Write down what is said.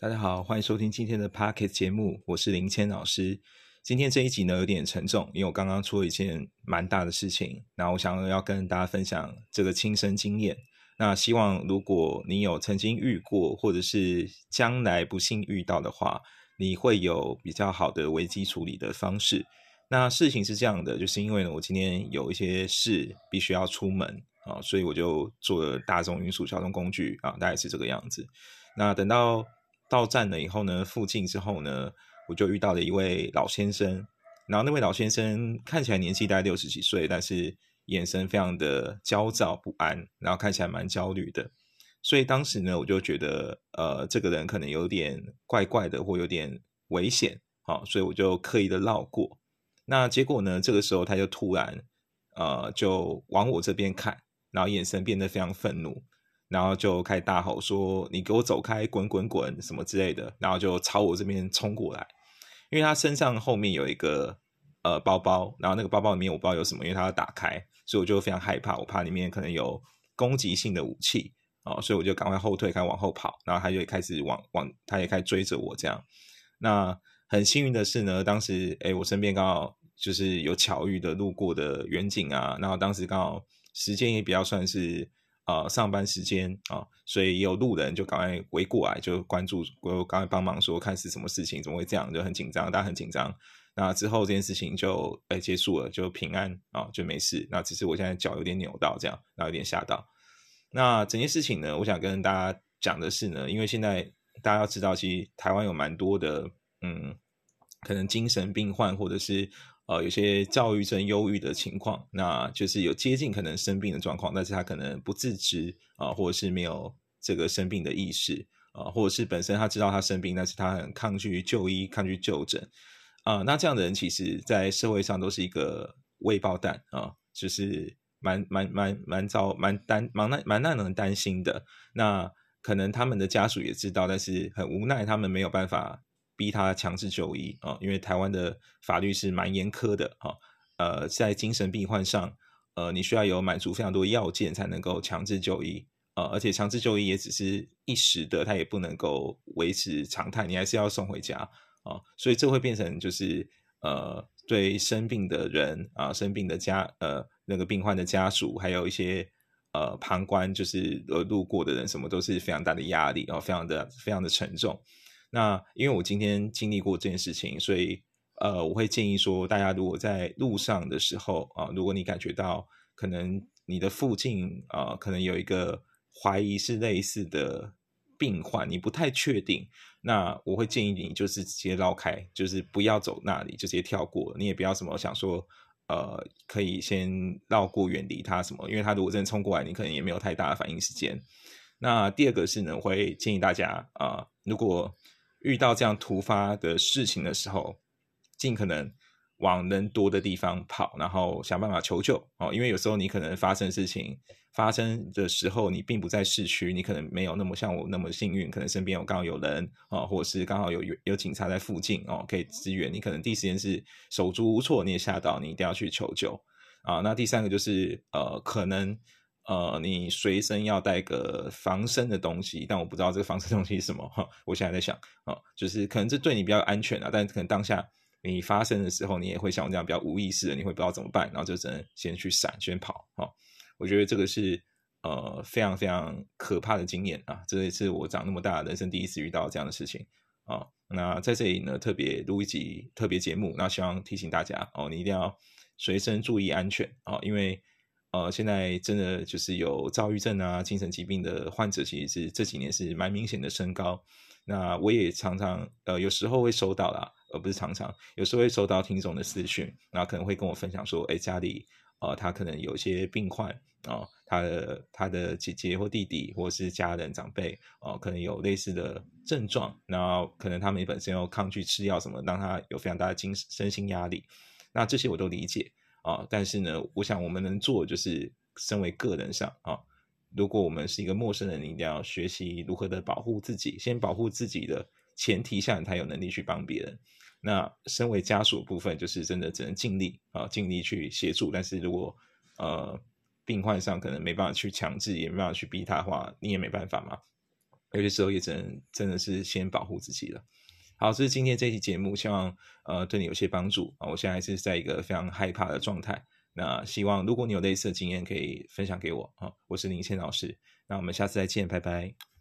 大家好，欢迎收听今天的 Pocket 节目，我是林谦老师。今天这一集呢有点沉重，因为我刚刚出了一件蛮大的事情，那我想要跟大家分享这个亲身经验。那希望如果你有曾经遇过，或者是将来不幸遇到的话，你会有比较好的危机处理的方式。那事情是这样的，就是因为呢，我今天有一些事必须要出门啊，所以我就坐了大众运输交通工具啊，大概是这个样子。那等到到站了以后呢，附近之后呢，我就遇到了一位老先生。然后那位老先生看起来年纪大概六十几岁，但是眼神非常的焦躁不安，然后看起来蛮焦虑的。所以当时呢，我就觉得，呃，这个人可能有点怪怪的，或有点危险，好，所以我就刻意的绕过。那结果呢，这个时候他就突然，呃，就往我这边看，然后眼神变得非常愤怒。然后就开始大吼说：“你给我走开，滚滚滚，什么之类的。”然后就朝我这边冲过来，因为他身上后面有一个呃包包，然后那个包包里面我不知道有什么，因为他要打开，所以我就非常害怕，我怕里面可能有攻击性的武器哦，所以我就赶快后退，开始往后跑。然后他就开始往往，他也开始追着我这样。那很幸运的是呢，当时哎，我身边刚好就是有巧遇的路过的远景啊，然后当时刚好时间也比较算是。啊，上班时间啊，所以有路人就赶快围过来，就关注我，赶快帮忙说看是什么事情，怎么会这样，就很紧张，大家很紧张。那之后这件事情就哎结束了，就平安啊，就没事。那只是我现在脚有点扭到，这样，然后有点吓到。那整件事情呢，我想跟大家讲的是呢，因为现在大家要知道，其实台湾有蛮多的，嗯，可能精神病患或者是。呃，有些躁郁症、忧郁的情况，那就是有接近可能生病的状况，但是他可能不自知啊，或者是没有这个生病的意识啊，或者是本身他知道他生病，但是他很抗拒就医、抗拒就诊啊。那这样的人，其实在社会上都是一个未爆弹啊，就是蛮蛮蛮蛮糟、蛮担、蛮难、蛮让人担心的。那可能他们的家属也知道，但是很无奈，他们没有办法。逼他强制就医啊，因为台湾的法律是蛮严苛的哈。呃，在精神病患上，呃，你需要有满足非常多要件才能够强制就医啊，而且强制就医也只是一时的，他也不能够维持常态，你还是要送回家啊。所以这会变成就是呃，对生病的人啊，生病的家呃那个病患的家属，还有一些呃旁观就是呃路过的人，什么都是非常大的压力啊，非常的非常的沉重。那因为我今天经历过这件事情，所以呃，我会建议说，大家如果在路上的时候啊，如果你感觉到可能你的附近啊，可能有一个怀疑是类似的病患，你不太确定，那我会建议你就是直接绕开，就是不要走那里，就直接跳过，你也不要什么想说呃，可以先绕过远离他什么，因为他如果真的冲过来，你可能也没有太大的反应时间。那第二个是呢，我会建议大家啊，如果遇到这样突发的事情的时候，尽可能往人多的地方跑，然后想办法求救哦。因为有时候你可能发生事情发生的时候，你并不在市区，你可能没有那么像我那么幸运，可能身边有刚好有人啊，或者是刚好有有警察在附近哦，可以支援。你可能第一时间是手足无措，你也吓到，你一定要去求救啊。那第三个就是呃，可能。呃，你随身要带个防身的东西，但我不知道这个防身东西是什么哈。我现在在想啊，就是可能这对你比较安全啊，但可能当下你发生的时候，你也会像我这样比较无意识的，你会不知道怎么办，然后就只能先去闪，先跑哈。我觉得这个是呃非常非常可怕的经验啊，这也是我长那么大人生第一次遇到这样的事情啊。那在这里呢，特别录一集特别节目，那希望提醒大家哦，你一定要随身注意安全啊，因为。呃，现在真的就是有躁郁症啊、精神疾病的患者，其实是这几年是蛮明显的升高。那我也常常呃，有时候会收到啦，而不是常常，有时候会收到听众的私讯，那可能会跟我分享说，哎，家里呃，他可能有些病患啊，他的他的姐姐或弟弟或是家人长辈啊，可能有类似的症状，然后可能他们本身要抗拒吃药什么，让他有非常大的精神身心压力。那这些我都理解。啊，但是呢，我想我们能做就是身为个人上啊，如果我们是一个陌生人，你一定要学习如何的保护自己，先保护自己的前提下，你才有能力去帮别人。那身为家属部分，就是真的只能尽力啊，尽力去协助。但是如果呃病患上可能没办法去强制，也没办法去逼他的话，你也没办法嘛。有些时候也只能真的是先保护自己了。好，这是今天这期节目，希望呃对你有些帮助啊。我现在是在一个非常害怕的状态，那希望如果你有类似的经验，可以分享给我啊。我是林谦老师，那我们下次再见，拜拜。